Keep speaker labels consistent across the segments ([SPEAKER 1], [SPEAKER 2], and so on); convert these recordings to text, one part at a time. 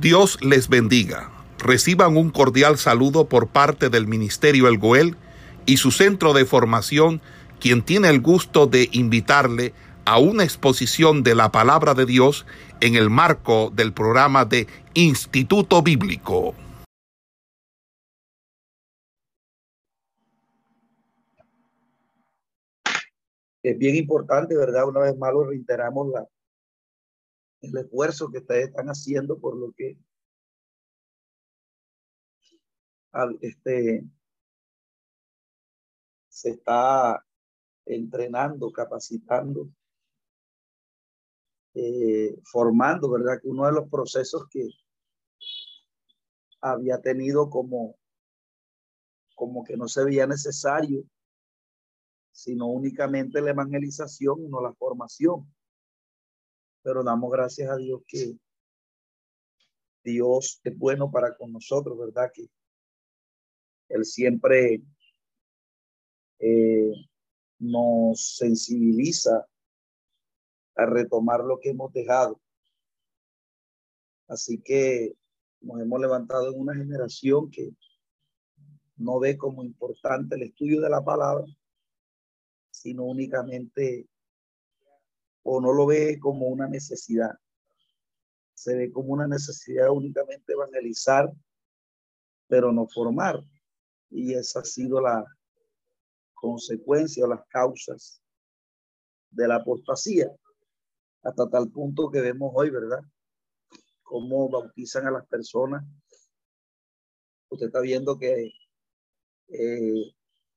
[SPEAKER 1] Dios les bendiga. Reciban un cordial saludo por parte del Ministerio El Goel y su centro de formación, quien tiene el gusto de invitarle a una exposición de la palabra de Dios en el marco del programa de Instituto Bíblico.
[SPEAKER 2] Es bien importante, ¿verdad? Una vez más lo reiteramos la, el esfuerzo que ustedes están haciendo por lo que este, se está entrenando, capacitando, eh, formando, ¿verdad? Que uno de los procesos que había tenido como, como que no se veía necesario, sino únicamente la evangelización, no la formación pero damos gracias a Dios que Dios es bueno para con nosotros, ¿verdad? Que Él siempre eh, nos sensibiliza a retomar lo que hemos dejado. Así que nos hemos levantado en una generación que no ve como importante el estudio de la palabra, sino únicamente o no lo ve como una necesidad. Se ve como una necesidad únicamente evangelizar, pero no formar. Y esa ha sido la consecuencia o las causas de la apostasía, hasta tal punto que vemos hoy, ¿verdad? Cómo bautizan a las personas. Usted está viendo que eh,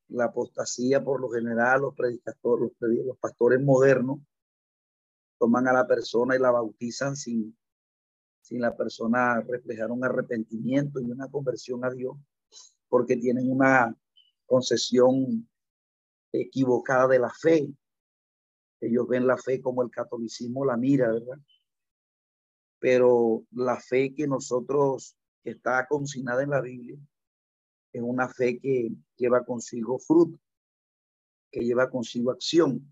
[SPEAKER 2] la apostasía, por lo general, los predicadores, los pastores modernos, toman a la persona y la bautizan sin, sin la persona reflejar un arrepentimiento y una conversión a Dios, porque tienen una concesión equivocada de la fe. Ellos ven la fe como el catolicismo la mira, ¿verdad? Pero la fe que nosotros, que está consignada en la Biblia, es una fe que lleva consigo fruto, que lleva consigo acción.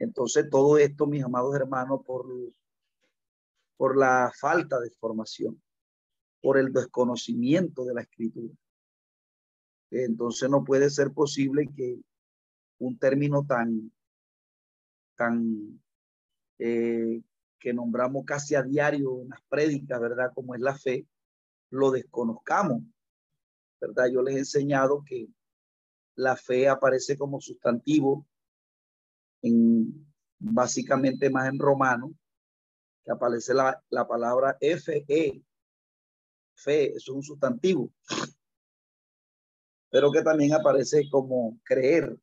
[SPEAKER 2] Entonces, todo esto, mis amados hermanos, por, por la falta de formación, por el desconocimiento de la escritura. Entonces, no puede ser posible que un término tan, tan, eh, que nombramos casi a diario en las prédicas, ¿verdad? Como es la fe, lo desconozcamos, ¿verdad? Yo les he enseñado que la fe aparece como sustantivo en, básicamente más en romano, que aparece la, la palabra fe, fe, es un sustantivo, pero que también aparece como creer,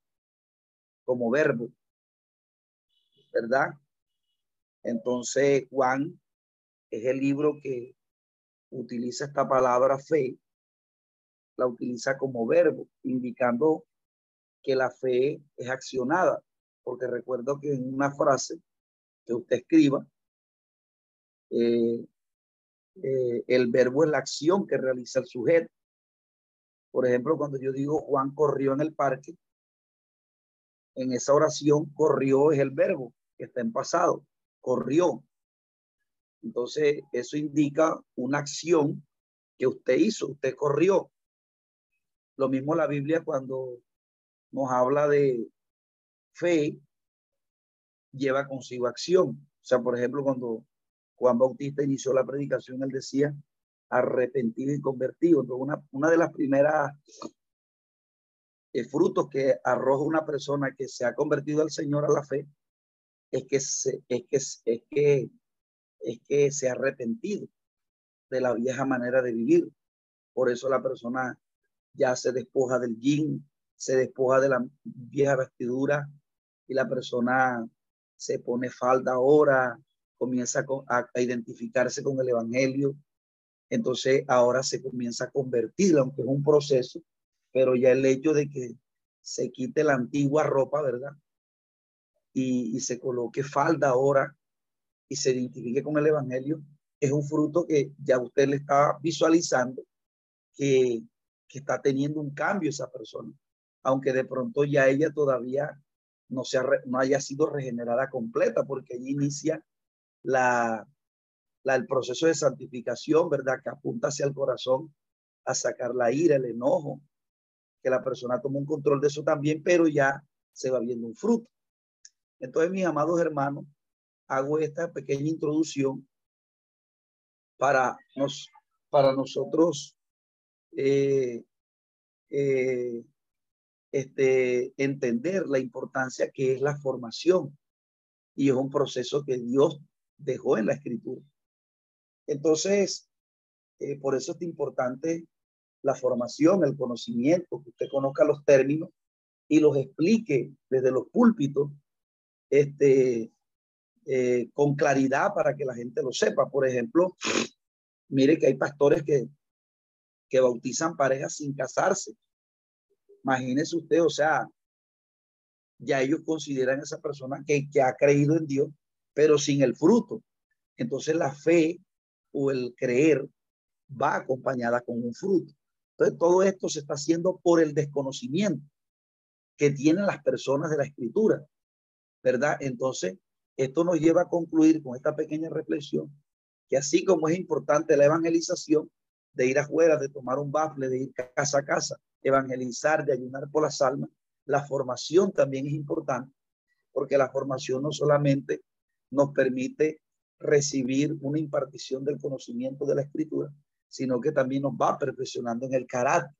[SPEAKER 2] como verbo, ¿verdad? Entonces, Juan es el libro que utiliza esta palabra fe, la utiliza como verbo, indicando que la fe es accionada porque recuerdo que en una frase que usted escriba, eh, eh, el verbo es la acción que realiza el sujeto. Por ejemplo, cuando yo digo Juan corrió en el parque, en esa oración corrió es el verbo que está en pasado, corrió. Entonces, eso indica una acción que usted hizo, usted corrió. Lo mismo la Biblia cuando nos habla de, fe lleva consigo acción. O sea, por ejemplo, cuando Juan Bautista inició la predicación, él decía arrepentido y convertido. Entonces, una, una de las primeras eh, frutos que arroja una persona que se ha convertido al Señor a la fe es que se, es que, es que, es que se ha arrepentido de la vieja manera de vivir. Por eso la persona ya se despoja del yin, se despoja de la vieja vestidura y la persona se pone falda ahora, comienza a, identificarse con el Evangelio, entonces ahora se comienza a convertir, aunque es un proceso, pero ya el hecho de que se quite la antigua ropa, ¿verdad? Y, y se coloque falda ahora y se identifique con el Evangelio, es un fruto que ya usted le está visualizando que, que está teniendo un cambio esa persona, aunque de pronto ya ella todavía no, sea, no haya sido regenerada completa, porque allí inicia la, el proceso de santificación, ¿verdad? Que apunta hacia el corazón a sacar la ira, el enojo, que la persona toma un control de eso también, pero ya se va viendo un fruto. Entonces, mis amados hermanos, hago esta pequeña introducción para, nos, para nosotros eh, eh, este, entender la importancia que es la formación. Y es un proceso que Dios dejó en la escritura. Entonces, eh, por eso es importante la formación, el conocimiento, que usted conozca los términos y los explique desde los púlpitos este, eh, con claridad para que la gente lo sepa. Por ejemplo, mire que hay pastores que, que bautizan parejas sin casarse. Imagínese usted, o sea, ya ellos consideran a esa persona que, que ha creído en Dios, pero sin el fruto. Entonces la fe o el creer va acompañada con un fruto. Entonces todo esto se está haciendo por el desconocimiento que tienen las personas de la escritura, ¿verdad? Entonces, esto nos lleva a concluir con esta pequeña reflexión que así como es importante la evangelización, de ir afuera, de tomar un bafle, de ir casa a casa, evangelizar, de ayunar por las almas, la formación también es importante, porque la formación no solamente nos permite recibir una impartición del conocimiento de la escritura, sino que también nos va perfeccionando en el carácter.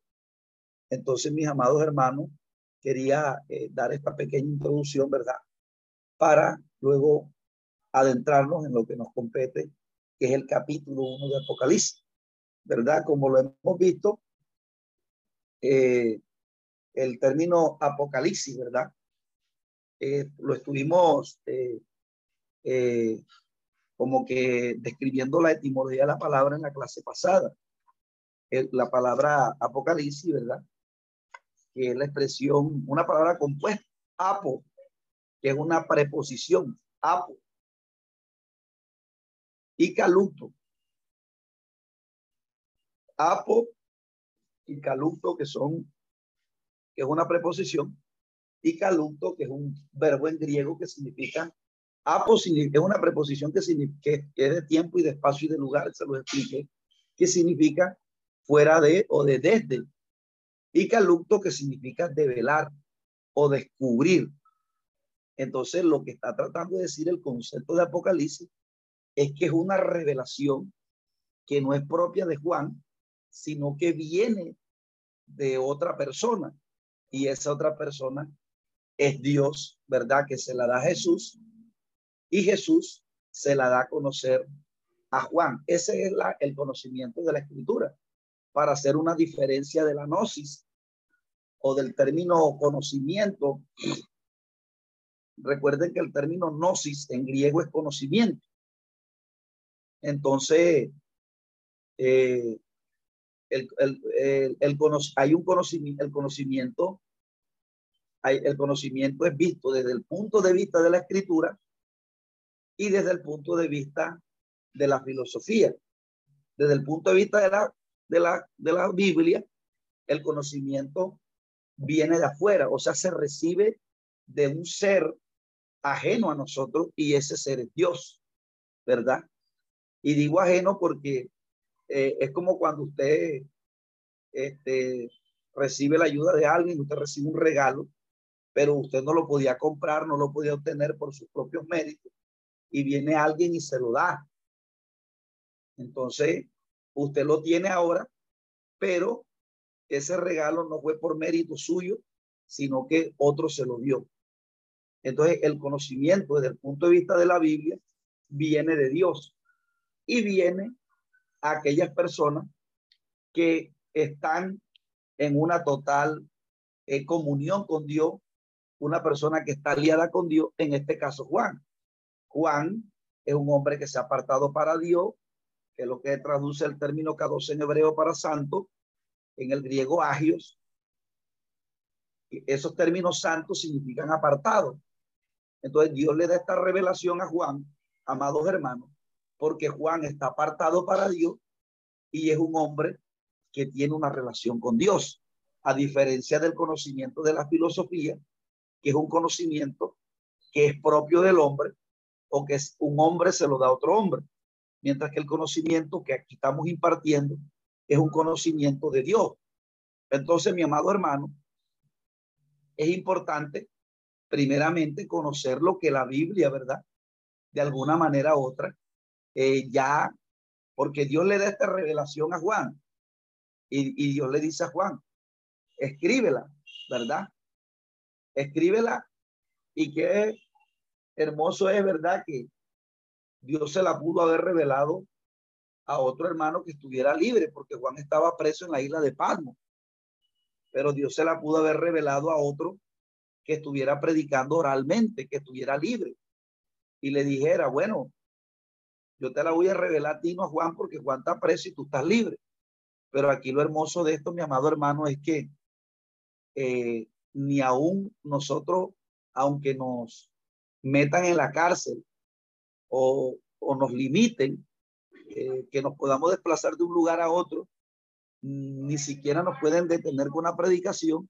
[SPEAKER 2] Entonces, mis amados hermanos, quería eh, dar esta pequeña introducción, ¿verdad? Para luego adentrarnos en lo que nos compete, que es el capítulo 1 de Apocalipsis, ¿verdad? Como lo hemos visto, eh, el término Apocalipsis, ¿verdad? Eh, lo estuvimos como que describiendo la etimología de la palabra en la clase pasada. la palabra Apocalipsis, ¿verdad? que es la expresión, una palabra compuesta, apo, que es una preposición, apo. Y caluto. Apo y caluto, que son, que es una preposición, y caluto, que es un verbo en griego que significa, es una preposición que, significa, que es de tiempo y de espacio y de lugar, se lo expliqué, que significa fuera de o de desde y calucto que significa develar o descubrir. Entonces, lo que está tratando de decir el concepto de Apocalipsis es que es una revelación que no es propia de Juan, sino que viene de otra persona. Y esa otra persona es Dios, ¿verdad? Que se la da a Jesús y Jesús se la da a conocer a Juan. Ese es la, el conocimiento de la escritura para hacer una diferencia de la gnosis o del término conocimiento. Recuerden que el término gnosis en griego es conocimiento. Entonces, eh, el, el, el, hay un conocimiento, el conocimiento, hay, el conocimiento es visto desde el punto de vista de la escritura y desde el punto de vista de la filosofía. Desde el punto de vista de la, de la, de la Biblia, el conocimiento viene de afuera, o sea, se recibe de un ser ajeno a nosotros y ese ser es Dios, ¿verdad? Y digo ajeno porque eh, es como cuando usted este, recibe la ayuda de alguien, usted recibe un regalo, pero usted no lo podía comprar, no lo podía obtener por sus propios méritos, y viene alguien y se lo da. Entonces, usted lo tiene ahora, pero ese regalo no fue por mérito suyo, sino que otro se lo dio. Entonces, el conocimiento desde el punto de vista de la Biblia viene de Dios y viene aquellas personas que están en una total eh, comunión con Dios, una persona que está aliada con Dios, en este caso Juan. Juan es un hombre que se ha apartado para Dios, que es lo que traduce el término K2 en hebreo para santo, en el griego agios. Esos términos santos significan apartado. Entonces Dios le da esta revelación a Juan, amados hermanos, porque Juan está apartado para Dios y es un hombre que tiene una relación con Dios, a diferencia del conocimiento de la filosofía, que es un conocimiento que es propio del hombre o que es un hombre se lo da a otro hombre. mientras que el conocimiento que aquí estamos impartiendo es un conocimiento de Dios. Entonces, mi amado hermano, es importante primeramente conocer lo que la Biblia, ¿verdad? De alguna manera u otra, eh, ya, porque Dios le da esta revelación a Juan y, Dios le dice a Juan, escríbela, ¿verdad? Escríbela y qué hermoso es, ¿verdad? Que Dios se la pudo haber revelado a otro hermano que estuviera libre, porque Juan estaba preso en la isla de Palmo. Pero Dios se la pudo haber revelado a otro que estuviera predicando oralmente, que estuviera libre. Y le dijera, bueno, yo te la voy a revelar a ti, no a Juan, porque Juan está preso y tú estás libre. Pero aquí lo hermoso de esto, mi amado hermano, es que eh, ni aún nosotros, aunque nos metan en la cárcel o, o nos limiten, eh, que nos podamos desplazar de un lugar a otro, ni siquiera nos pueden detener con una predicación,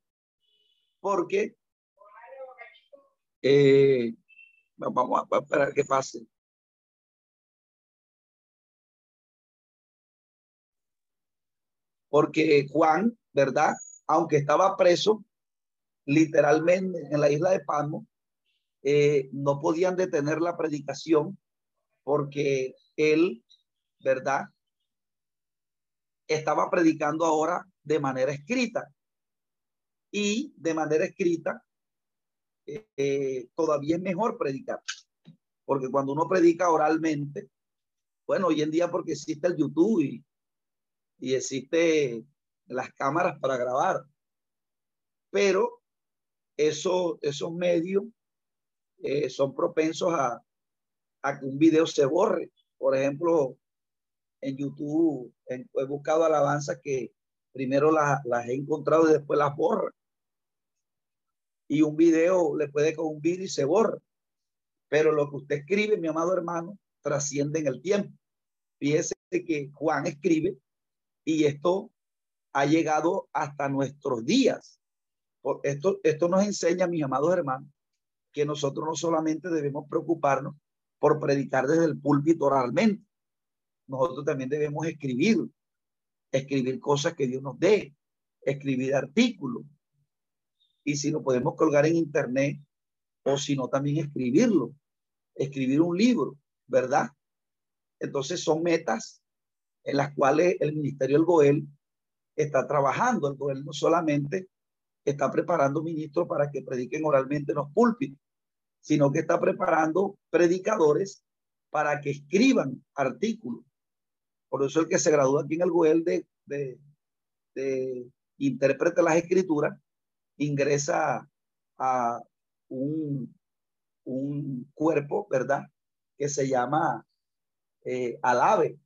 [SPEAKER 2] porque eh, vamos a esperar que pase. Porque Juan, ¿verdad? Aunque estaba preso, literalmente en la isla de Palmo, eh, no podían detener la predicación porque él, ¿verdad? Estaba predicando ahora de manera escrita. Y de manera escrita, eh, todavía es mejor predicar. Porque cuando uno predica oralmente, bueno, hoy en día porque existe el YouTube y, y existe las cámaras para grabar, pero eso, esos medios eh, son propensos a, a, que un video se borre. Por ejemplo, en YouTube he buscado alabanzas que primero las, las he encontrado y después las borro. Y un video le puede con un video y se borra. Pero lo que usted escribe, mi amado hermano, trasciende en el tiempo. Fíjese que Juan escribe y esto ha llegado hasta nuestros días. Esto, esto nos enseña, mis amados hermanos, que nosotros no solamente debemos preocuparnos por predicar desde el púlpito oralmente, nosotros también debemos escribir, escribir cosas que Dios nos dé, escribir artículos. Y si lo podemos colgar en internet, o si no, también escribirlo, escribir un libro, ¿verdad? Entonces son metas en las cuales el Ministerio del Goel está trabajando. El Goel no solamente está preparando ministros para que prediquen oralmente en los púlpitos, sino que está preparando predicadores para que escriban artículos. Por eso el que se gradúa aquí en el Goel de, de, de intérprete las escrituras ingresa a un, un cuerpo, ¿verdad? Que se llama eh, ALAVE.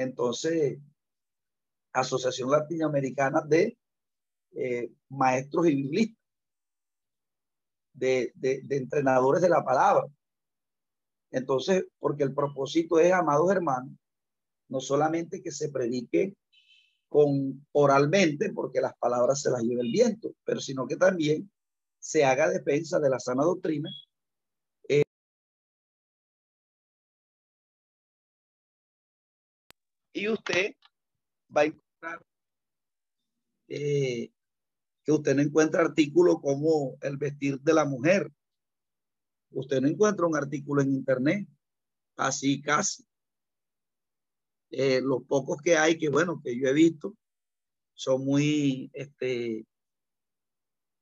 [SPEAKER 2] Entonces, Asociación Latinoamericana de eh, maestros y biblistas, de, de, entrenadores de la palabra. Entonces, porque el propósito es, amados hermanos, no solamente que se predique con oralmente, porque las palabras se las lleva el viento, pero sino que también se haga defensa de la sana doctrina. Y usted va a encontrar eh, que usted no encuentra artículos como el vestir de la mujer. Usted no encuentra un artículo en internet, así casi. Eh, los pocos que hay, que bueno, que yo he visto, son muy, este,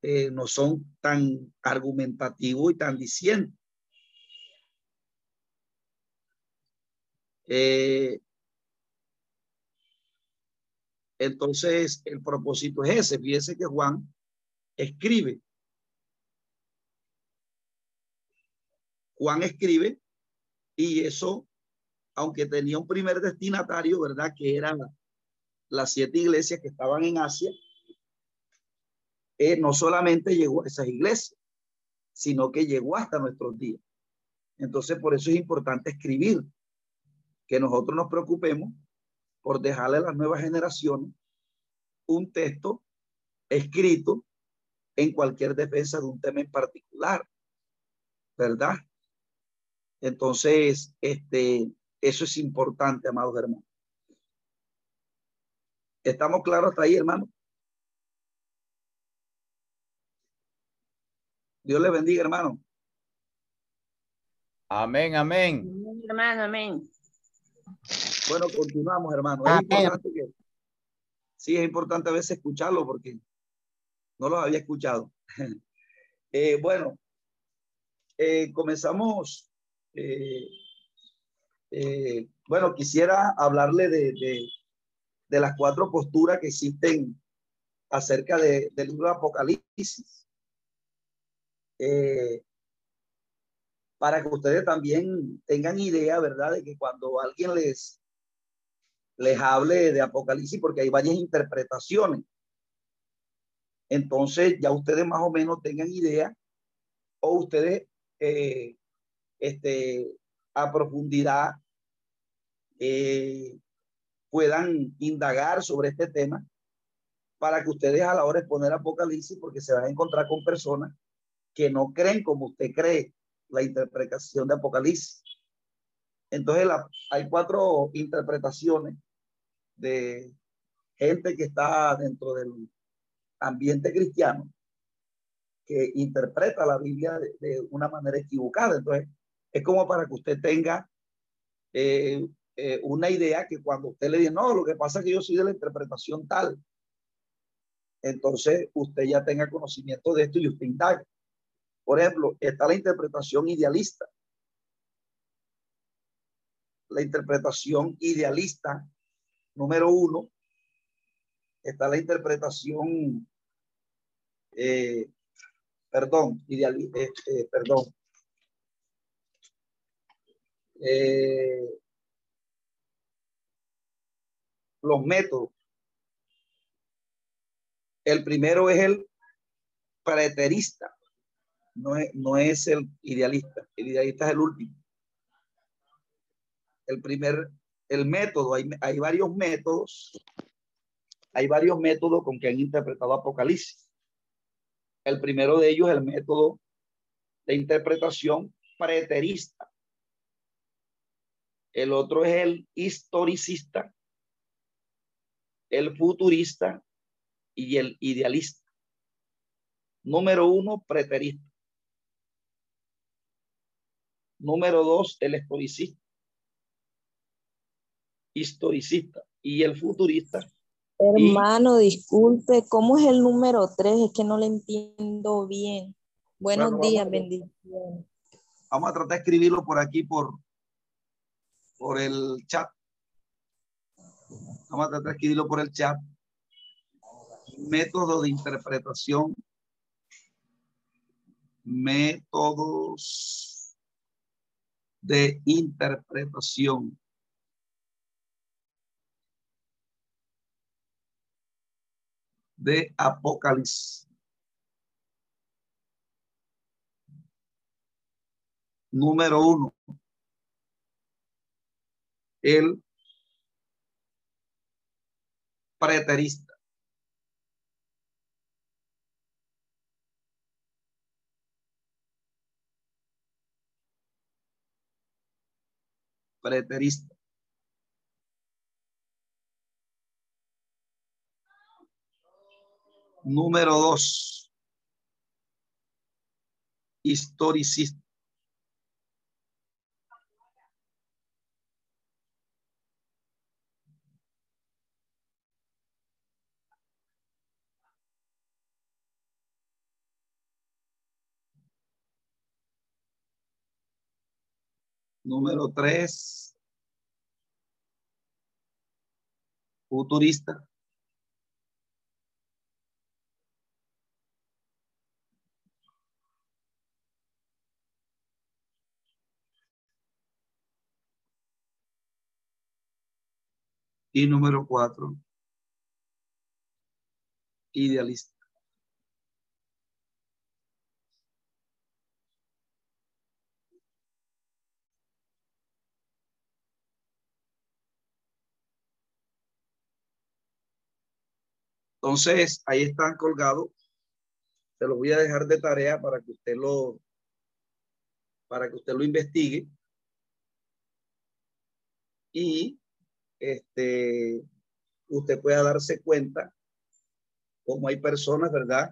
[SPEAKER 2] eh, no son tan argumentativos y tan diciendo. Eh, entonces, el propósito es ese. Fíjese que Juan escribe. Juan escribe y eso, aunque tenía un primer destinatario, ¿verdad? Que eran las siete iglesias que estaban en Asia, eh, no solamente llegó a esas iglesias, sino que llegó hasta nuestros días. Entonces, por eso es importante escribir, que nosotros nos preocupemos por dejarle a las nuevas generaciones un texto escrito en cualquier defensa de un tema en particular, ¿verdad? Entonces, este, Eso es importante, amados hermanos. ¿Estamos claros hasta ahí, hermano? Dios le bendiga, hermano.
[SPEAKER 3] Amén, amén.
[SPEAKER 4] Hermano, amén.
[SPEAKER 2] Bueno, continuamos, hermano. Es importante que, sí, es importante a veces escucharlo porque no lo había escuchado. Eh, bueno, eh, comenzamos. Eh, bueno, quisiera hablarle de, de, las cuatro posturas que existen acerca de, del libro de Apocalipsis. para que ustedes también tengan idea, ¿verdad? De que cuando alguien les, les hable de Apocalipsis, porque hay varias interpretaciones. Entonces ya ustedes más o menos tengan idea o ustedes eh, este, a profundidad eh, puedan indagar sobre este tema para que ustedes a la hora de poner Apocalipsis, porque se van a encontrar con personas que no creen como usted cree la interpretación de Apocalipsis. Entonces hay cuatro interpretaciones de gente que está dentro del ambiente cristiano que interpreta la Biblia de, una manera equivocada. Entonces, es como para que usted tenga eh, eh, una idea que cuando usted le dice, no, lo que pasa es que yo soy de la interpretación tal, entonces usted ya tenga conocimiento de esto y usted indaga. Por ejemplo, está la interpretación idealista. La interpretación idealista, número uno, está la interpretación, eh, perdón, ideal, eh, eh, perdón. los métodos. El primero es el preterista, no es, no es el idealista, el idealista es el último. El primer, el método, hay, hay varios métodos hay varios métodos con que han interpretado Apocalipsis. El primero de ellos es el método de interpretación preterista. El otro es el historicista, el futurista y el idealista. Número uno, preterista. Número dos, el historicista. Historicista. Y el futurista
[SPEAKER 4] Hermano, disculpe, ¿cómo es el número tres? Es que no le entiendo bien. Buenos días, bendiciones.
[SPEAKER 2] Vamos a tratar de escribirlo por aquí, por, por el chat. Vamos a tratar de escribirlo por el chat. Método de interpretación. Métodos de interpretación. De Apocalipsis. Número uno, el preterista. Preterista. Número dos, historicista. Número tres, futurista. Y número cuatro, idealista. Entonces, ahí están colgados. Se los voy a dejar de tarea para que usted lo, para que usted lo investigue. y este, usted pueda darse cuenta cómo hay personas, ¿verdad?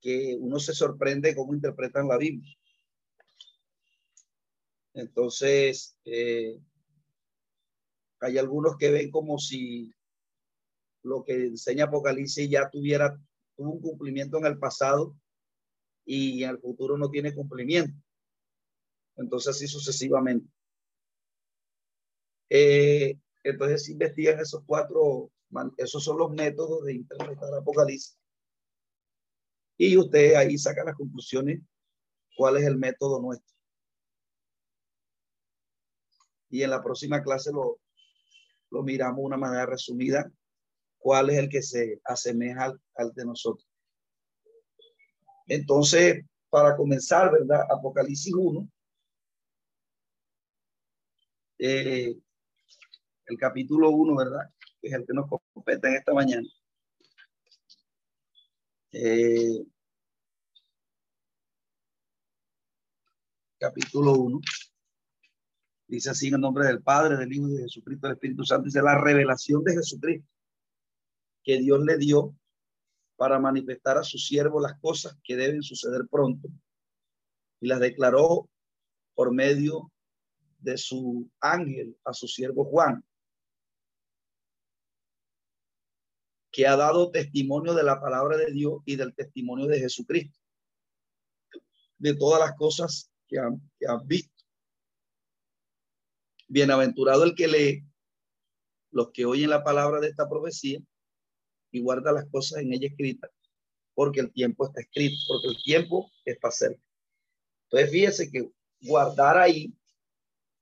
[SPEAKER 2] Que uno se sorprende cómo interpretan la Biblia. Entonces, eh, hay algunos que ven como si lo que enseña Apocalipsis ya tuviera tuvo un cumplimiento en el pasado y en el futuro no tiene cumplimiento. Entonces, así sucesivamente. Eh, entonces, investigan esos cuatro, esos son los métodos de interpretar Apocalipsis. Y usted ahí saca las conclusiones, cuál es el método nuestro. Y en la próxima clase lo, lo miramos de una manera resumida, cuál es el que se asemeja al, de nosotros. Entonces, para comenzar, ¿verdad? Apocalipsis 1, eh, el capítulo 1, ¿verdad? Que es el que nos compete en esta mañana. Eh, capítulo 1. Dice así en el nombre del Padre, del Hijo y de Jesucristo, del Espíritu Santo. Dice la revelación de Jesucristo que Dios le dio para manifestar a su siervo las cosas que deben suceder pronto. Y las declaró por medio de su ángel a su siervo Juan, que ha dado testimonio de la palabra de Dios y del testimonio de Jesucristo, de todas las cosas que han, visto. Bienaventurado el que lee, los que oyen la palabra de esta profecía y guarda las cosas en ella escritas, porque el tiempo está escrito, porque el tiempo está cerca. Entonces, fíjese que guardar ahí,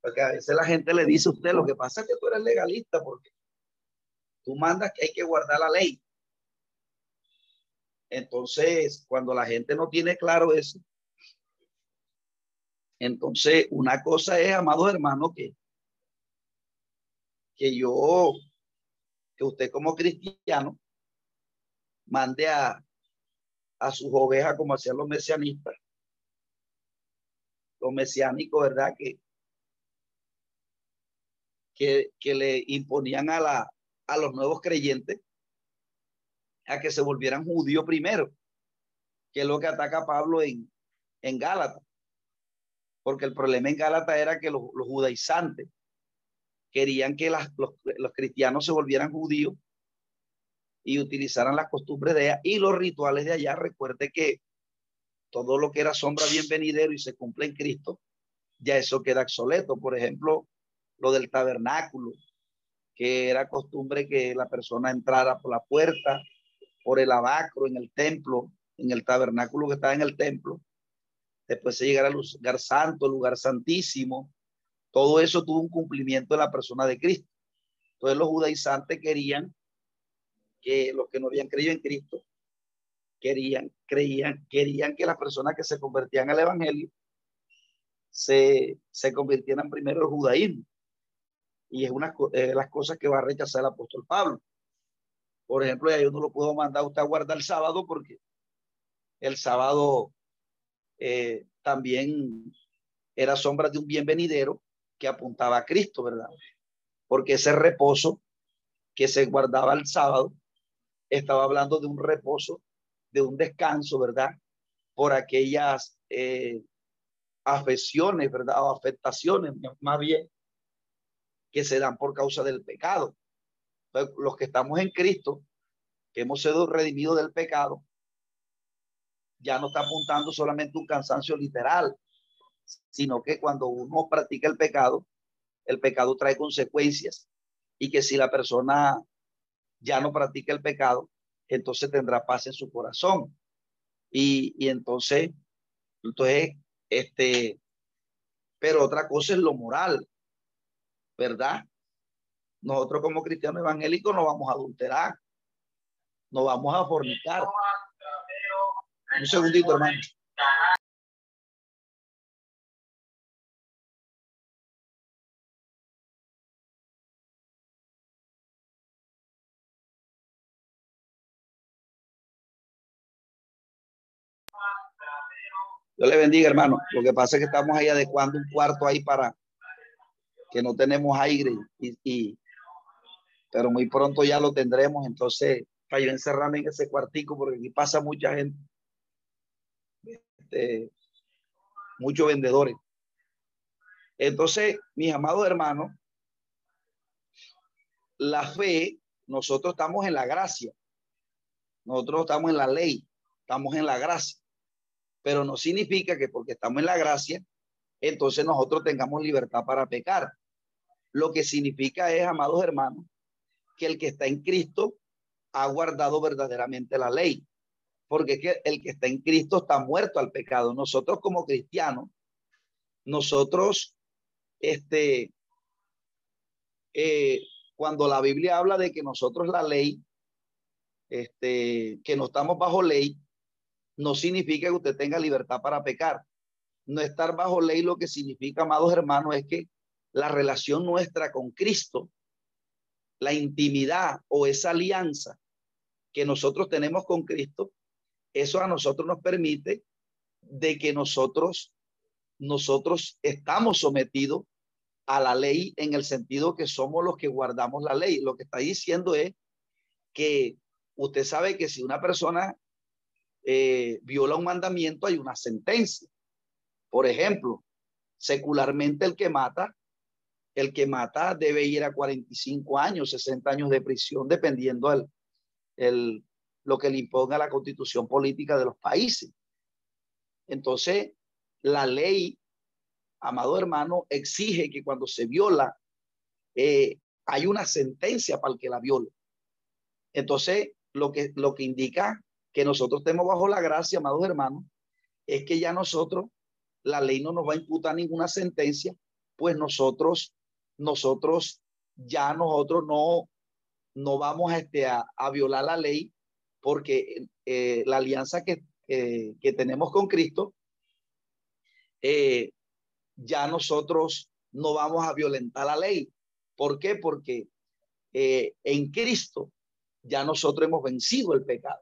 [SPEAKER 2] porque a veces la gente le dice a usted, lo que pasa es que tú eres legalista, porque tú mandas que hay que guardar la ley. Entonces, cuando la gente no tiene claro eso, entonces una cosa es, amados hermanos, que que yo, que usted como cristiano, mande a, a sus ovejas como hacían los mesianistas, los mesiánicos, ¿verdad? Que, que, que le imponían a, la, a los nuevos creyentes a que se volvieran judíos primero, que es lo que ataca Pablo en, en Gálatas. Porque el problema en Gálatas era que los, los judaizantes querían que los, cristianos se volvieran judíos y utilizaran las costumbres de allá y los rituales de allá. Recuerde que todo lo que era sombra bienvenidero y se cumple en Cristo, ya eso queda obsoleto. Por ejemplo, lo del tabernáculo, que era costumbre que la persona entrara por la puerta, por el abacro en el templo, en el tabernáculo que estaba en el templo. Después se llegara al lugar santo, lugar santísimo, todo eso tuvo un cumplimiento en la persona de Cristo. Entonces los judaizantes querían que los que no habían creído en Cristo querían, creían, querían que las personas que se convertían al evangelio se, se convirtieran primero al judaísmo. Y es una de las cosas que va a rechazar el apóstol Pablo. Por ejemplo, yo no lo puedo mandar a usted a guardar el sábado porque el sábado eh, también era sombra de un bienvenidero que apuntaba a Cristo, ¿verdad? Porque ese reposo que se guardaba el sábado estaba hablando de un reposo, de un descanso, ¿verdad? Por aquellas eh, afecciones, ¿verdad? O afectaciones, más bien, que se dan por causa del pecado. los que estamos en Cristo, que hemos sido redimidos del pecado, ya no está apuntando solamente un cansancio literal, sino que cuando uno practica el pecado, el pecado trae consecuencias y que si la persona ya no practica el pecado, entonces tendrá paz en su corazón. Y, y entonces, entonces, este, pero otra cosa es lo moral, ¿verdad? Nosotros como cristianos evangélicos no vamos a adulterar, no vamos a fornicar. Un segundito, hermano. Dios le bendiga, hermano. Lo que pasa es que estamos ahí adecuando un cuarto ahí para, que no tenemos aire y, pero muy pronto ya lo tendremos. Entonces, para yo encerrarme en ese cuartico porque aquí pasa mucha gente, este, muchos vendedores. Entonces, mis amados hermanos, la fe, nosotros estamos en la gracia, nosotros estamos en la ley, estamos en la gracia, pero no significa que porque estamos en la gracia, entonces nosotros tengamos libertad para pecar. Lo que significa es, amados hermanos, que el que está en Cristo ha guardado verdaderamente la ley, porque que el que está en Cristo está muerto al pecado. Nosotros como cristianos, nosotros, este, eh, cuando la Biblia habla de que nosotros la ley, este, que no estamos bajo ley, no significa que usted tenga libertad para pecar. No estar bajo ley lo que significa, amados hermanos, es que la relación nuestra con Cristo, la intimidad o esa alianza que nosotros tenemos con Cristo, eso a nosotros nos permite de que nosotros, nosotros estamos sometidos a la ley en el sentido que somos los que guardamos la ley. Lo que está diciendo es que usted sabe que si una persona eh, viola un mandamiento hay una sentencia. Por ejemplo, secularmente el que mata, el que mata debe ir a 45 años, 60 años de prisión, dependiendo del el, lo que le imponga la constitución política de los países. Entonces, la ley amado hermano, exige que cuando se viola, eh, hay una sentencia para el que la viola. Entonces, lo que, lo que indica que nosotros estemos bajo la gracia, amados hermanos, es que ya nosotros, la ley no nos va a imputar ninguna sentencia, pues nosotros, nosotros, ya nosotros no, no vamos este, a, violar la ley, porque eh, la alianza que, que tenemos con Cristo eh, ya nosotros no vamos a violentar la ley. ¿Por qué? Porque eh, en Cristo ya nosotros hemos vencido el pecado.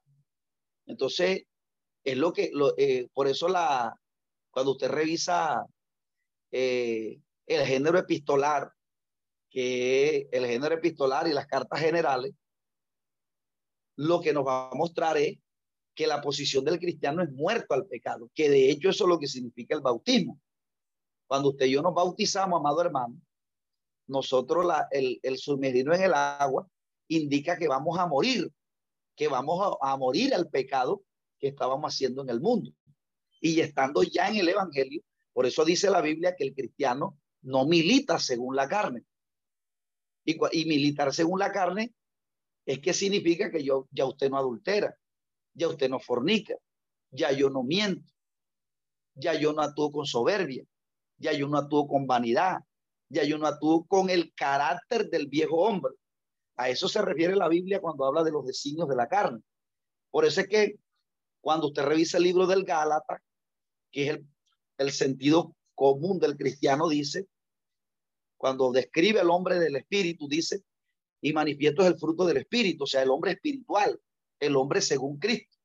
[SPEAKER 2] Entonces, es lo que, eh, por eso la, cuando usted revisa el género epistolar, que el género epistolar y las cartas generales, lo que nos va a mostrar es que la posición del cristiano es muerto al pecado, que de hecho eso es lo que significa el bautismo. Cuando usted y yo nos bautizamos, amado hermano, nosotros la, el, el sumergirnos en el agua indica que vamos a morir, que vamos a, a morir al pecado que estábamos haciendo en el mundo. Y estando ya en el Evangelio, por eso dice la Biblia que el cristiano no milita según la carne. Y, militar según la carne es que significa que yo ya usted no adultera, ya usted no fornica, ya yo no miento, ya yo no actúo con soberbia, ya yo no actúo con vanidad, ya yo no actúo con el carácter del viejo hombre. A eso se refiere la Biblia cuando habla de los designios de la carne. Por eso es que cuando usted revisa el libro del Gálata, que es el, el sentido común del cristiano, dice, cuando describe al hombre del espíritu, dice, y manifiesto es el fruto del espíritu, o sea, el hombre espiritual, el hombre según Cristo,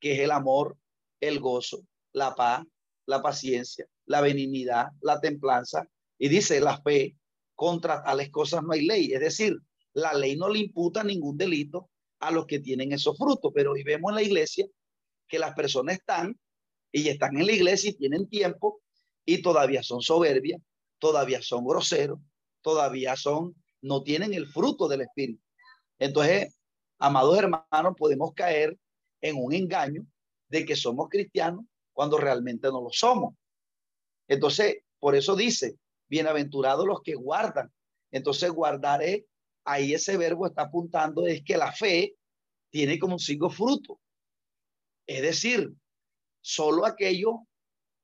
[SPEAKER 2] que es el amor, el gozo, la paz, la paciencia, la benignidad, la templanza, y dice la fe, contra tales cosas no hay ley. Es decir, la ley no le imputa ningún delito a los que tienen esos frutos, pero hoy vemos en la iglesia que las personas están y están en la iglesia y tienen tiempo y todavía son soberbias, todavía son groseros, todavía son, no tienen el fruto del Espíritu. Entonces, amados hermanos, podemos caer en un engaño de que somos cristianos cuando realmente no lo somos. Entonces, por eso dice, bienaventurados los que guardan. Entonces, guardar es, ahí ese verbo está apuntando, es que la fe tiene como cinco fruto. Es decir, solo aquello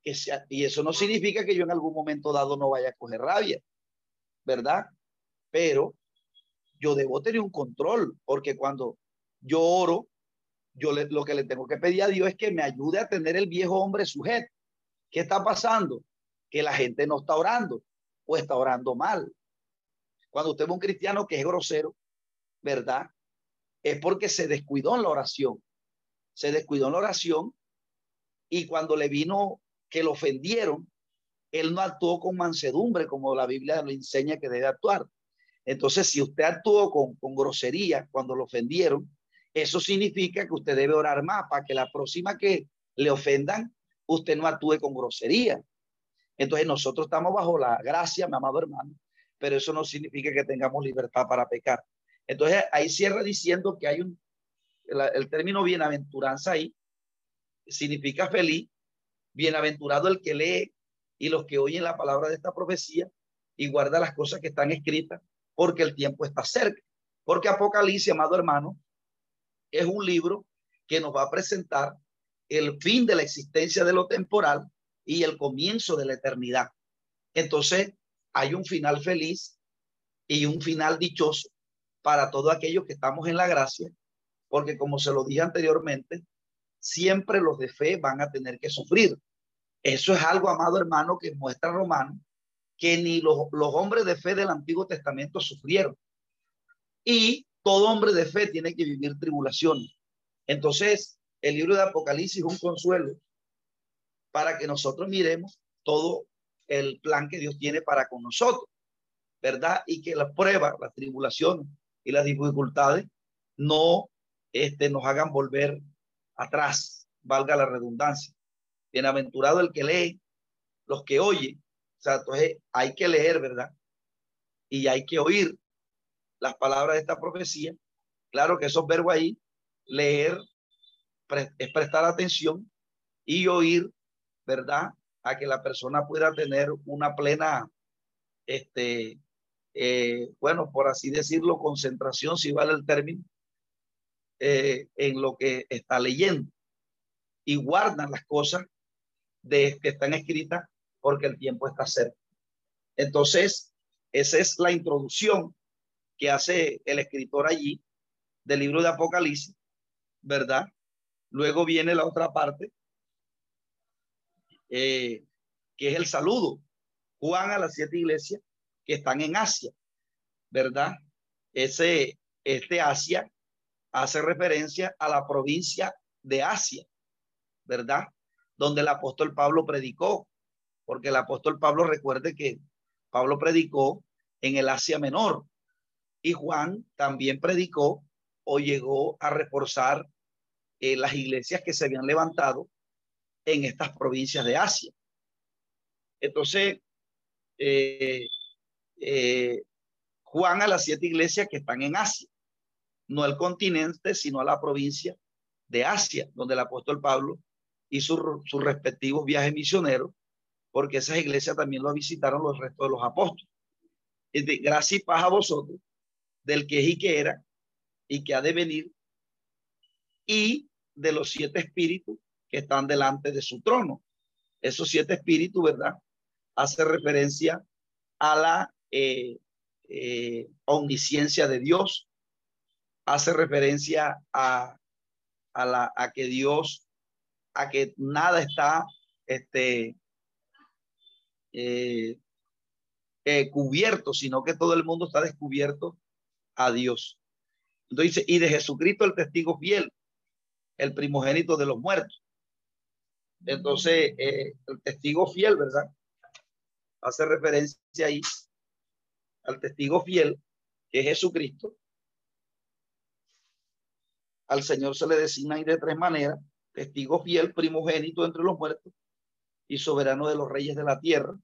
[SPEAKER 2] que sea, y eso no significa que yo en algún momento dado no vaya a coger rabia, ¿verdad? Pero yo debo tener un control, porque cuando yo oro, yo lo que le tengo que pedir a Dios es que me ayude a tener el viejo hombre sujeto. ¿Qué está pasando? que la gente no está orando o está orando mal. Cuando usted ve un cristiano que es grosero, ¿verdad? Es porque se descuidó en la oración. Se descuidó en la oración y cuando le vino que lo ofendieron, él no actuó con mansedumbre como la Biblia le enseña que debe actuar. Entonces, si usted actuó con, con grosería cuando lo ofendieron, eso significa que usted debe orar más para que la próxima que le ofendan, usted no actúe con grosería. Entonces, nosotros estamos bajo la gracia, mi amado hermano, pero eso no significa que tengamos libertad para pecar. Entonces, ahí cierra diciendo que hay un, el, término bienaventuranza ahí significa feliz, bienaventurado el que lee y los que oyen la palabra de esta profecía y guarda las cosas que están escritas, porque el tiempo está cerca. Porque Apocalipsis, amado hermano, es un libro que nos va a presentar el fin de la existencia de lo temporal y el comienzo de la eternidad. Entonces, hay un final feliz y un final dichoso para todos aquellos que estamos en la gracia, porque como se lo dije anteriormente, siempre los de fe van a tener que sufrir. Eso es algo, amado hermano, que muestra Romano, que ni los, los hombres de fe del Antiguo Testamento sufrieron. Y todo hombre de fe tiene que vivir tribulaciones. Entonces, el libro de Apocalipsis es un consuelo para que nosotros miremos todo el plan que Dios tiene para con nosotros, ¿verdad? Y que las pruebas, las tribulaciones y las dificultades no este, nos hagan volver atrás, valga la redundancia. Bienaventurado el que lee, los que oye. O sea, entonces hay que leer, ¿verdad? Y hay que oír las palabras de esta profecía. Claro que esos verbos ahí, leer, es prestar atención y oír, ¿verdad? A que la persona pueda tener una plena, este, eh, bueno, por así decirlo, concentración, si vale el término, eh, en lo que está leyendo y guardan las cosas de que están escritas porque el tiempo está cerca. Entonces, esa es la introducción que hace el escritor allí del libro de Apocalipsis, ¿verdad? Luego viene la otra parte, eh, que es el saludo. Juan a las siete iglesias que están en Asia, ¿verdad? Ese, este Asia hace referencia a la provincia de Asia, ¿verdad? Donde el apóstol Pablo predicó, porque el apóstol Pablo recuerde que Pablo predicó en el Asia Menor y Juan también predicó o llegó a reforzar eh, las iglesias que se habían levantado en estas provincias de Asia. Entonces, eh, eh, Juan a las siete iglesias que están en Asia, no al continente, sino a la provincia de Asia, donde el apóstol Pablo hizo sus respectivos viajes misioneros, porque esas iglesias también lo visitaron los restos de los apóstoles. Gracias y paz a vosotros, del que es y que era, y que ha de venir, y de los siete espíritus que están delante de su trono. Esos siete espíritus, ¿verdad? Hace referencia a la eh, eh, omnisciencia de Dios, hace referencia a, a, la, a que Dios, a que nada está este, eh, cubierto, sino que todo el mundo está descubierto a Dios. Entonces y de Jesucristo el testigo fiel, el primogénito de los muertos. Entonces, eh, el testigo fiel, ¿verdad? Hace referencia ahí al testigo fiel, que es Jesucristo. Al Señor se le designa ahí de tres maneras, testigo fiel, primogénito entre los muertos y soberano de los reyes de la tierra,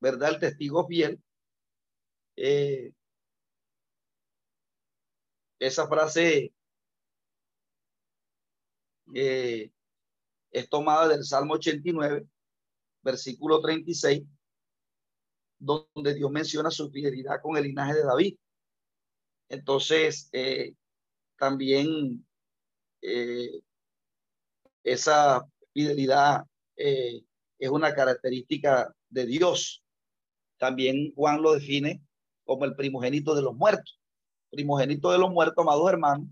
[SPEAKER 2] ¿verdad? El testigo fiel. Eh, esa frase eh, es tomada del Salmo 89, versículo 36, donde Dios menciona su fidelidad con el linaje de David. Entonces, eh, también eh, esa fidelidad es una característica de Dios. También Juan lo define como el primogénito de los muertos. Primogénito de los muertos, amados hermanos,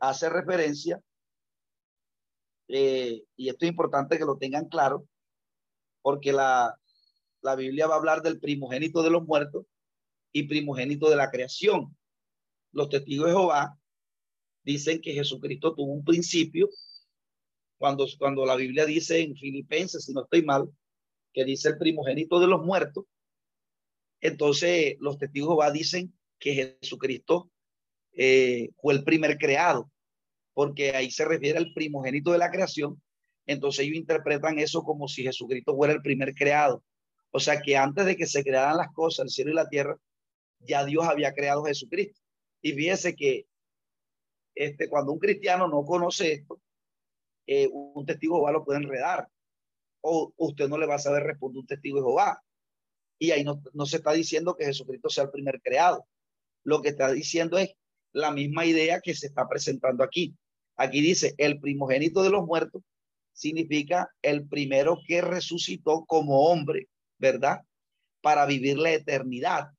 [SPEAKER 2] hace referencia eh, y esto es importante que lo tengan claro, porque la, la Biblia va a hablar del primogénito de los muertos y primogénito de la creación. Los testigos de Jehová dicen que Jesucristo tuvo un principio, cuando, cuando la Biblia dice en Filipenses, si no estoy mal, que dice el primogénito de los muertos, entonces los testigos va dicen que Jesucristo eh, fue el primer creado, porque ahí se refiere al primogénito de la creación. Entonces ellos interpretan eso como si Jesucristo fuera el primer creado. O sea que antes de que se crearan las cosas, el cielo y la tierra, ya Dios había creado a Jesucristo. Y fíjese que este, cuando un cristiano no conoce esto, eh, un testigo de Jehová lo puede enredar. O usted no le va a saber responder un testigo de Jehová. Y ahí no, no se está diciendo que Jesucristo sea el primer creado. Lo que está diciendo es la misma idea que se está presentando aquí. Aquí dice, el primogénito de los muertos significa el primero que resucitó como hombre, ¿verdad? Para vivir la eternidad.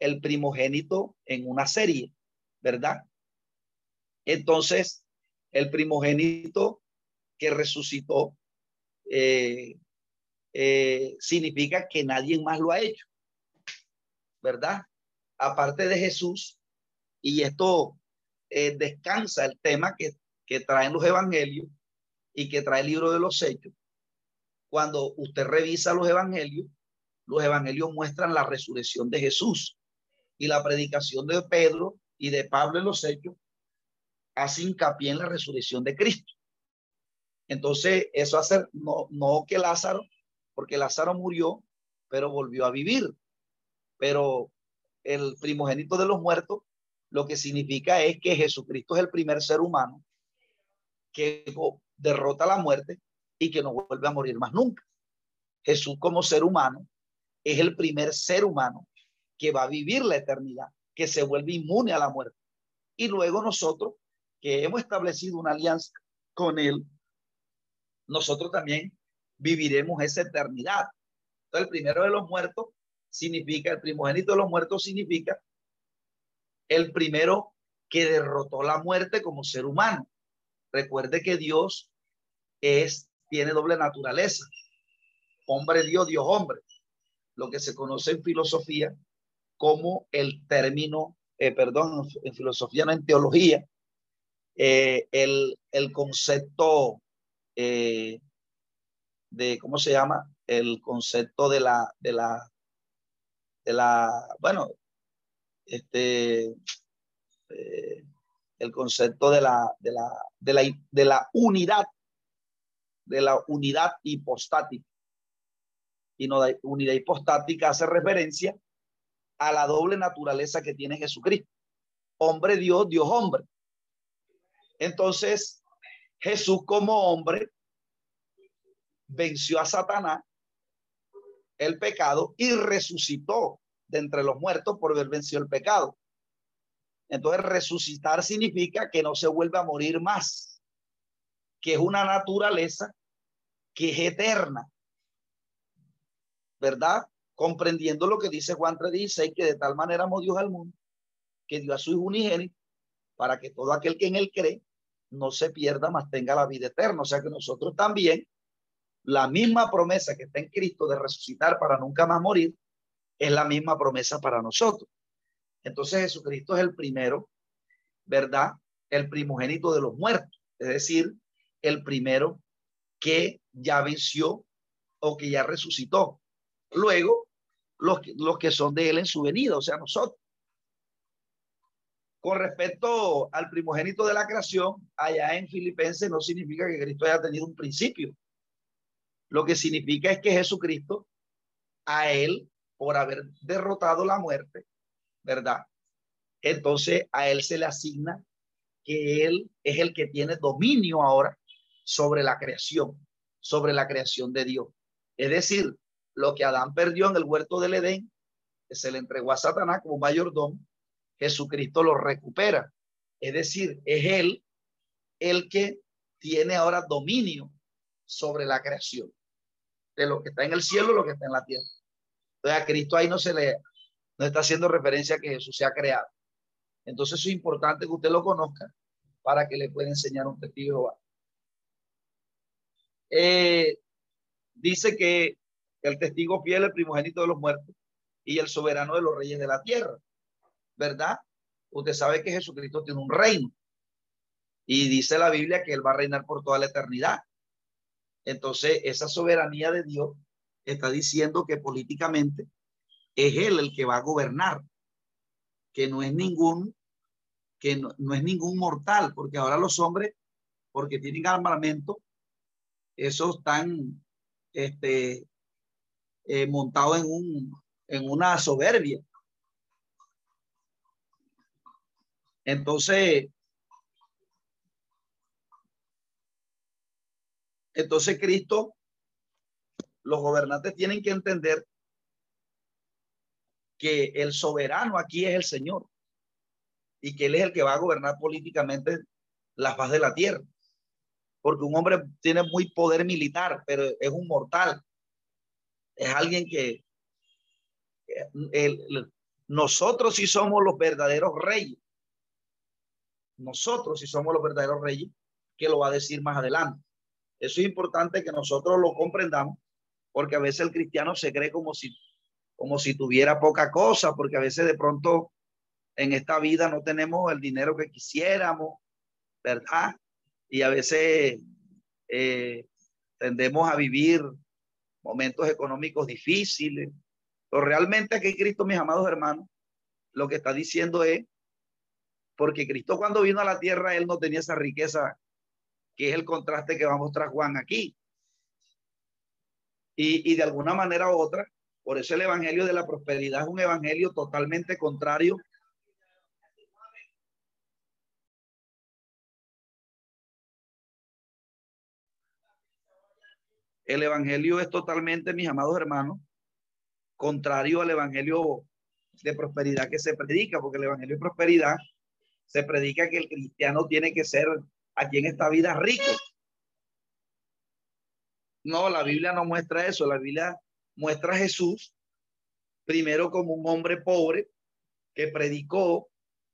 [SPEAKER 2] El primogénito en una serie, ¿verdad? Entonces, el primogénito que resucitó eh, eh, significa que nadie más lo ha hecho, ¿verdad? Aparte de Jesús, y esto eh, descansa el tema que, que traen los evangelios y que trae el libro de los hechos. Cuando usted revisa los evangelios, los evangelios muestran la resurrección de Jesús y la predicación de Pedro y de Pablo en los hechos hace hincapié en la resurrección de Cristo. Entonces, eso hace, no, no que Lázaro, porque Lázaro murió, pero volvió a vivir. Pero el primogénito de los muertos, lo que significa es que Jesucristo es el primer ser humano que derrota la muerte y que no vuelve a morir más nunca. Jesús como ser humano es el primer ser humano que va a vivir la eternidad, que se vuelve inmune a la muerte. Y luego nosotros que hemos establecido una alianza con Él, nosotros también viviremos esa eternidad. El primero de los muertos significa, el primogénito de los muertos significa el primero que derrotó la muerte como ser humano. Recuerde que Dios es, tiene doble naturaleza. Hombre Dios, Dios hombre. Lo que se conoce en filosofía como el término, eh, perdón, en filosofía, no en teología, eh, el, el, concepto eh, de, ¿cómo se llama? El concepto de la, de la, de la, bueno, este, eh, el concepto de la, de la, de la, de la unidad, de la unidad hipostática. Y no unidad hipostática hace referencia a la doble naturaleza que tiene Jesucristo. Hombre Dios, Dios hombre. Entonces, Jesús como hombre venció a Satanás, el pecado, y resucitó de entre los muertos por haber vencido el pecado. Entonces, resucitar significa que no se vuelve a morir más, que es una naturaleza que es eterna, ¿verdad? Comprendiendo lo que dice Juan 3:16, que de tal manera amó Dios al mundo, que dio a su hijo unigénito, para que todo aquel que en él cree no se pierda, más tenga la vida eterna. O sea que nosotros también, la misma promesa que está en Cristo de resucitar para nunca más morir, es la misma promesa para nosotros. Entonces Jesucristo es el primero, ¿verdad? El primogénito de los muertos, es decir, el primero que ya venció o que ya resucitó. Luego, los, los que son de él en su venida, o sea, nosotros. Con respecto al primogénito de la creación, allá en Filipenses no significa que Cristo haya tenido un principio. Lo que significa es que Jesucristo, a él, por haber derrotado la muerte, ¿verdad? Entonces a él se le asigna que él es el que tiene dominio ahora sobre la creación, sobre la creación de Dios. Es decir, lo que Adán perdió en el huerto del Edén, que se le entregó a Satanás como mayordomo, Jesucristo lo recupera. Es decir, es Él el que tiene ahora dominio sobre la creación, de lo que está en el cielo y lo que está en la tierra. Entonces a Cristo ahí no se le no está haciendo referencia que Jesús sea creado. Entonces es importante que usted lo conozca para que le pueda enseñar un testigo eh, dice que el testigo fiel, el primogénito de los muertos y el soberano de los reyes de la tierra. ¿Verdad? Usted sabe que Jesucristo tiene un reino. Y dice la Biblia que Él va a reinar por toda la eternidad. Entonces, esa soberanía de Dios está diciendo que políticamente es él el que va a gobernar, que no es ningún, que no, es ningún mortal, porque ahora los hombres, porque tienen armamento, esos están este, eh, montados en, un, en una soberbia. Entonces, entonces Cristo, los gobernantes tienen que entender que el soberano aquí es el Señor y que Él es el que va a gobernar políticamente la faz de la tierra. Porque un hombre tiene muy poder militar, pero es un mortal. Es alguien que nosotros sí somos los verdaderos reyes. Nosotros sí somos los verdaderos reyes, que lo va a decir más adelante. Eso es importante que nosotros lo comprendamos, porque a veces el cristiano se cree como si como si tuviera poca cosa, porque a veces de pronto en esta vida no tenemos el dinero que quisiéramos, ¿verdad? Y a veces eh, tendemos a vivir momentos económicos difíciles. Pero realmente aquí Cristo, mis amados hermanos, lo que está diciendo es, porque Cristo cuando vino a la tierra, él no tenía esa riqueza, que es el contraste que va a mostrar Juan aquí. Y, y de alguna manera u otra, por eso el Evangelio de la Prosperidad es un Evangelio totalmente contrario El Evangelio es totalmente, mis amados hermanos, contrario al Evangelio de prosperidad que se predica, porque el Evangelio de prosperidad se predica que el cristiano tiene que ser aquí en esta vida rico. No, la Biblia no muestra eso. La Biblia muestra a Jesús primero como un hombre pobre que predicó,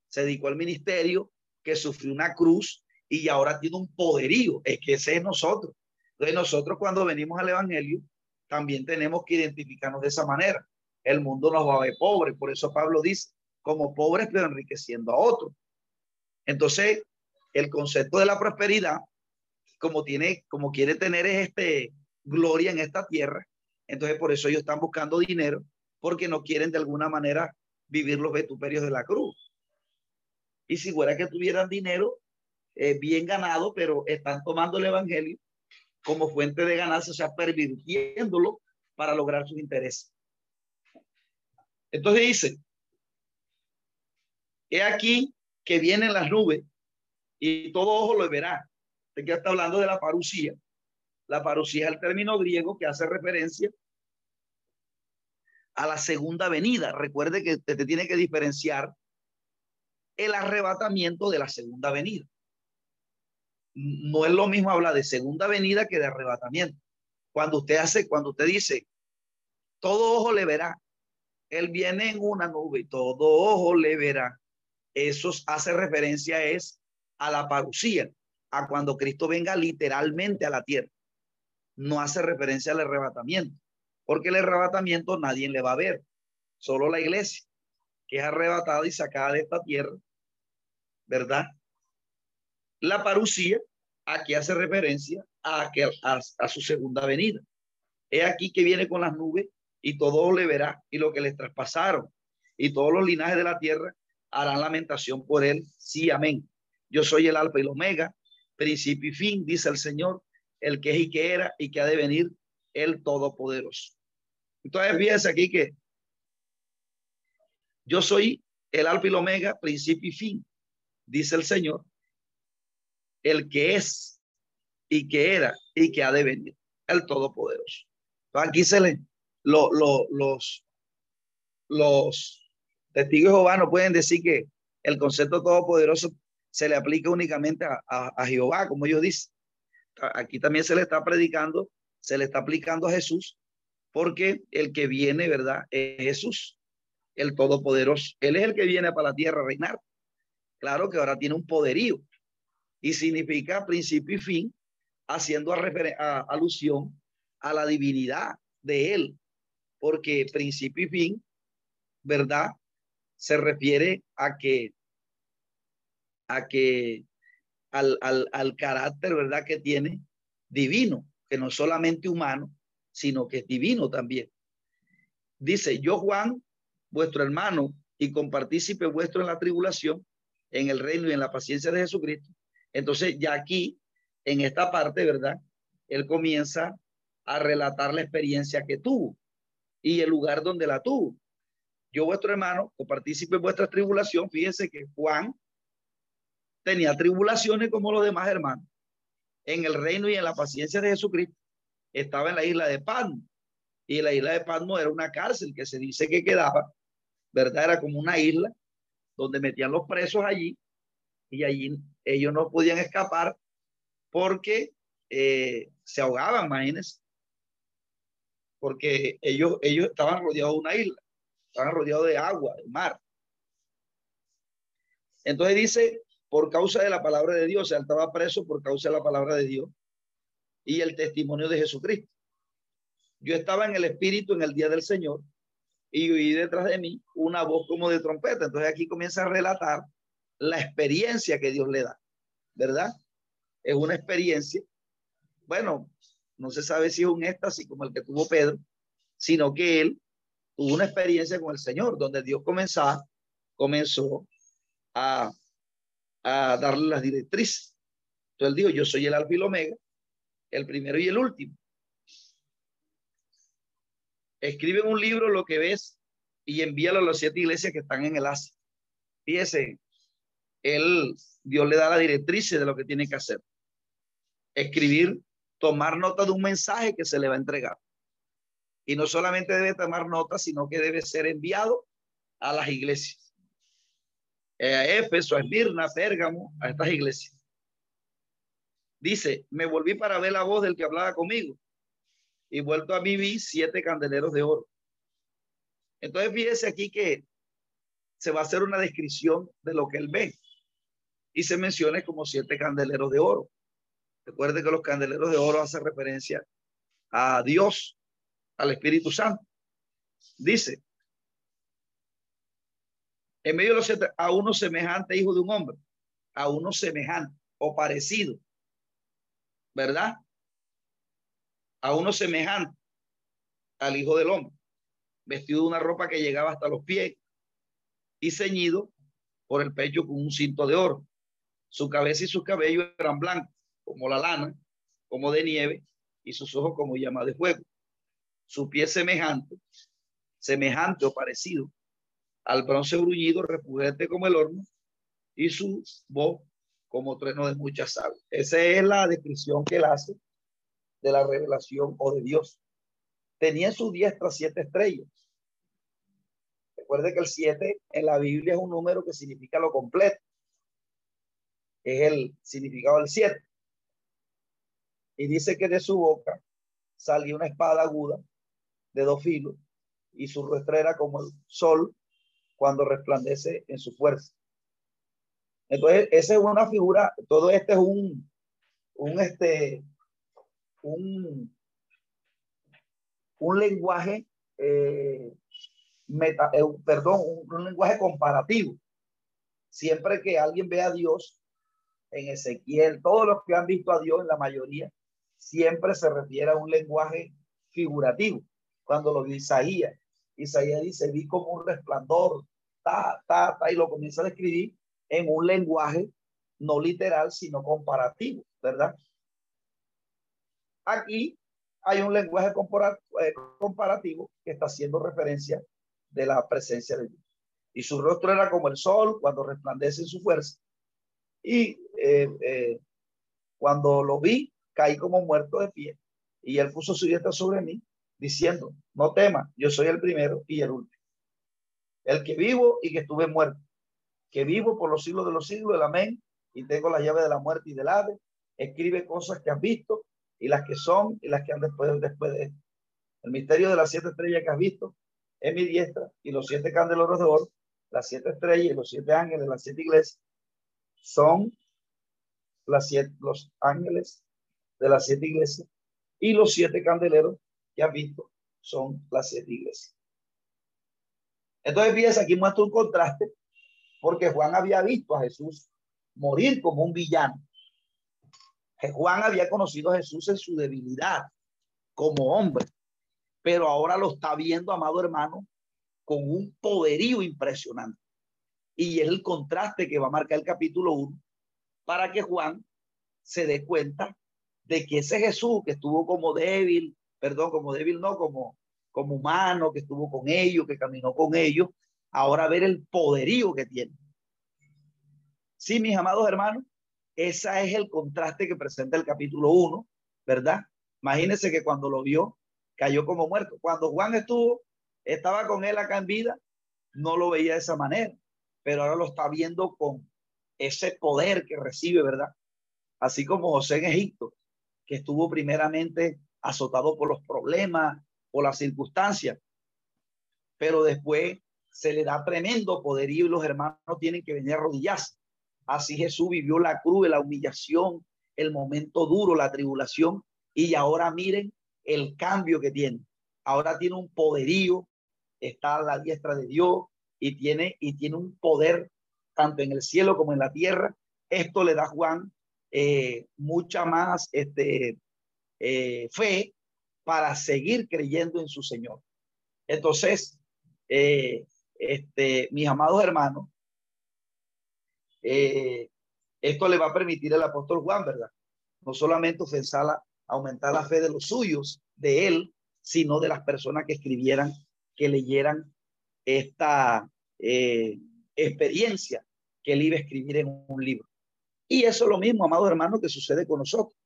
[SPEAKER 2] se dedicó al ministerio, que sufrió una cruz y ahora tiene un poderío. Es que ese es nosotros. Entonces nosotros cuando venimos al Evangelio también tenemos que identificarnos de esa manera. El mundo nos va a ver pobre, por eso Pablo dice, como pobres pero enriqueciendo a otros. Entonces, el concepto de la prosperidad, como tiene, como quiere tener este gloria en esta tierra, entonces, por eso ellos están buscando dinero, porque no quieren de alguna manera vivir los vetuperios de la cruz. Y si fuera que tuvieran dinero eh, bien ganado, pero están tomando el evangelio como fuente de ganancia, o sea, pervirtiéndolo para lograr sus intereses. Entonces dice, he aquí que vienen las nubes y todo ojo lo verá. Que está hablando de la parucía. La parucía es el término griego que hace referencia a la segunda venida. Recuerde que te, tiene que diferenciar el arrebatamiento de la segunda venida. No es lo mismo hablar de segunda venida que de arrebatamiento. Cuando usted hace, cuando usted dice, todo ojo le verá, él viene en una nube y todo ojo le verá. Eso hace referencia es a la parucía, a cuando Cristo venga literalmente a la tierra no hace referencia al arrebatamiento, porque el arrebatamiento nadie le va a ver, solo la iglesia, que es arrebatada y sacada de esta tierra, ¿verdad? La parucía aquí hace referencia a, que, a, su segunda venida. He aquí que viene con las nubes y todo le verá y lo que les traspasaron y todos los linajes de la tierra harán lamentación por él. Sí, amén. Yo soy el alfa y el omega, principio y fin, dice el Señor, el que es y que era y que ha de venir el Todopoderoso. Entonces, fíjense aquí que yo soy el alfa y el omega, principio y fin, dice el Señor, el que es y que era y que ha de venir, el Todopoderoso. Entonces, aquí se le, lo, los, los testigos de Jehová no pueden decir que el concepto todopoderoso se le aplica únicamente a, a Jehová, como ellos dicen aquí también se le está predicando, se le está aplicando a Jesús, porque el que viene, ¿verdad? Es Jesús, el Todopoderoso. Él es el que viene para la tierra a reinar. Claro que ahora tiene un poderío y significa principio y fin, haciendo alusión a la divinidad de él, porque principio y fin, ¿verdad? Se refiere a que a que al, al, carácter, ¿verdad?, que tiene divino, que no solamente humano, sino que es divino también. Dice, yo Juan, vuestro hermano y compartícipe vuestro en la tribulación, en el reino y en la paciencia de Jesucristo. Entonces ya aquí, en esta parte, ¿verdad? Él comienza a relatar la experiencia que tuvo y el lugar donde la tuvo. Yo, vuestro hermano, compartícipe en vuestra tribulación, fíjense que Juan tenía tribulaciones como los demás hermanos en el reino y en la paciencia de Jesucristo. Estaba en la isla de Patmos y la isla de Patmos era una cárcel que se dice que quedaba, ¿verdad? Era como una isla donde metían los presos allí y allí ellos no podían escapar porque eh, se ahogaban, imagínense, porque ellos, ellos estaban rodeados de una isla, estaban rodeados de agua, de mar. Entonces dice, por causa de la palabra de Dios, se estaba preso por causa de la palabra de Dios y el testimonio de Jesucristo. Yo estaba en el Espíritu en el día del Señor y oí detrás de mí una voz como de trompeta. Entonces aquí comienza a relatar la experiencia que Dios le da, ¿verdad? Es una experiencia, bueno, no se sabe si es un éxtasis como el que tuvo Pedro, sino que él tuvo una experiencia con el Señor, donde Dios comenzó, comenzó a, a darle las directrices. Entonces él yo soy el alfa y el omega, el primero y el último. Escribe un libro lo que ves y envíalo a las siete iglesias que están en el Asia. Fíjese, él, Dios le da la directriz de lo que tiene que hacer. Escribir, tomar nota de un mensaje que se le va a entregar. Y no solamente debe tomar nota, sino que debe ser enviado a las iglesias. Eh, a Éfeso, a Esmirna, Pérgamo, a estas iglesias. Dice, me volví para ver la voz del que hablaba conmigo y vuelto a mí vi siete candeleros de oro. Entonces fíjese aquí que se va a hacer una descripción de lo que él ve y se menciona como siete candeleros de oro. Recuerde que los candeleros de oro hacen referencia a Dios, al Espíritu Santo. Dice, en medio de los siete, a uno semejante hijo de un hombre, a uno semejante o parecido, ¿verdad? a uno semejante al Hijo del Hombre, vestido de una ropa que llegaba hasta los pies y ceñido por el pecho con un cinto de oro. Su cabeza y sus cabellos eran blancos, como la lana, como de nieve, y sus ojos como llama de fuego. Su pie semejante, semejante o parecido al bronce bruñido, repugente como el horno, y su voz como trueno de muchas aguas. Esa es la descripción que él hace de la revelación o de Dios. Tenía en su diestra siete estrellas. Recuerde que el siete en la Biblia es un número que significa lo completo. Es el significado del siete. Y dice que de su boca salió una espada aguda de dos filos y su rostro era como el sol cuando resplandece en su fuerza. Entonces, esa es una figura, todo este es un, un, este, un, un lenguaje, eh, meta, eh, perdón, un, lenguaje comparativo. Siempre que alguien ve a Dios en Ezequiel, todos los que han visto a Dios en la mayoría, siempre se refiere a un lenguaje figurativo. Cuando lo dice Isaías, Isaías dice, vi como un resplandor, ta, ta, ta, y lo comienza a describir en un lenguaje no literal, sino comparativo, ¿verdad? Aquí hay un lenguaje eh, comparativo que está haciendo referencia de la presencia de Dios. Y su rostro era como el sol cuando resplandece en su fuerza. Y eh, eh, cuando lo vi, caí como muerto de pie. Y él puso su diestra sobre mí, diciendo, no tema, yo soy el primero y el último. El que vivo y que estuve muerto. Que vivo por los siglos de los siglos, el amén. Y tengo la llave de la muerte y del ave. Escribe cosas que has visto y las que son y las que han después, después de. El misterio de las siete estrellas que has visto es mi diestra y los siete candelabros de oro, las siete estrellas y los siete ángeles, las siete iglesias, son las siete, los ángeles de las siete iglesias y los siete candeleros has visto son las iglesias. Entonces, fíjense, aquí muestra un contraste porque Juan había visto a Jesús morir como un villano Juan había conocido a Jesús en su debilidad como hombre, pero ahora lo está viendo, amado hermano, con un poderío impresionante. Y es el contraste que va a marcar el capítulo 1 para que Juan se dé cuenta de que ese Jesús que estuvo como débil, perdón, como débil no, como, como humano, que estuvo con ellos, que caminó con ellos, ahora ver el poderío que tiene. Sí, mis amados hermanos, ese es el contraste que presenta el capítulo 1, ¿verdad? Imagínense que cuando lo vio, cayó como muerto. Cuando Juan estuvo, estaba con él acá en vida, no lo veía de esa manera, pero ahora lo está viendo con ese poder que recibe, ¿verdad? Así como José en Egipto, que estuvo primeramente azotado por los problemas, por las circunstancias, pero después se le da tremendo poderío y los hermanos tienen que venir a arrodillarse. Así Jesús vivió la cruz, la humillación, el momento duro, la tribulación, y ahora miren el cambio que tiene. Ahora tiene un poderío, está a la diestra de Dios y tiene, y tiene un poder tanto en el cielo como en la tierra. Esto le da Juan eh, mucha más este, eh, fe para seguir creyendo en su Señor. Entonces, eh, este, mis amados hermanos, esto le va a permitir al apóstol Juan, ¿verdad? No solamente ofensar aumentar la fe de los suyos, de él, sino de las personas que escribieran, que leyeran esta experiencia que él iba a escribir en un libro. Y eso es lo mismo, amados hermanos, que sucede con nosotros.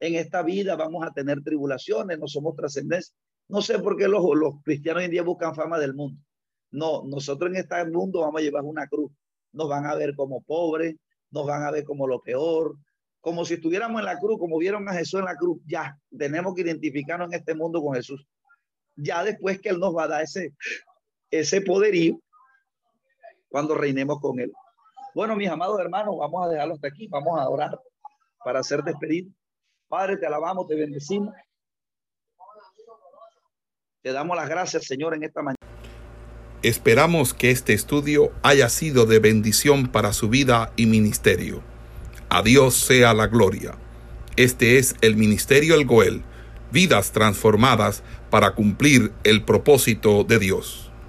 [SPEAKER 2] En esta vida vamos a tener tribulaciones, no somos trascendencia. No sé por qué los, cristianos hoy en día buscan fama del mundo. No, nosotros en este mundo vamos a llevar una cruz. Nos van a ver como pobres, nos van a ver como lo peor, como si estuviéramos en la cruz, como vieron a Jesús en la cruz. Ya tenemos que identificarnos en este mundo con Jesús. Ya después que Él nos va a dar ese, ese poderío cuando reinemos con Él. Bueno, mis amados hermanos, vamos a dejarlo hasta aquí. Vamos a orar para hacer despedido. Padre, te alabamos, te bendecimos. Te damos las gracias, Señor, en esta mañana.
[SPEAKER 1] Esperamos que este estudio haya sido de bendición para su vida y ministerio. A Dios sea la gloria. Este es el Ministerio El Goel, vidas transformadas para cumplir el propósito de Dios.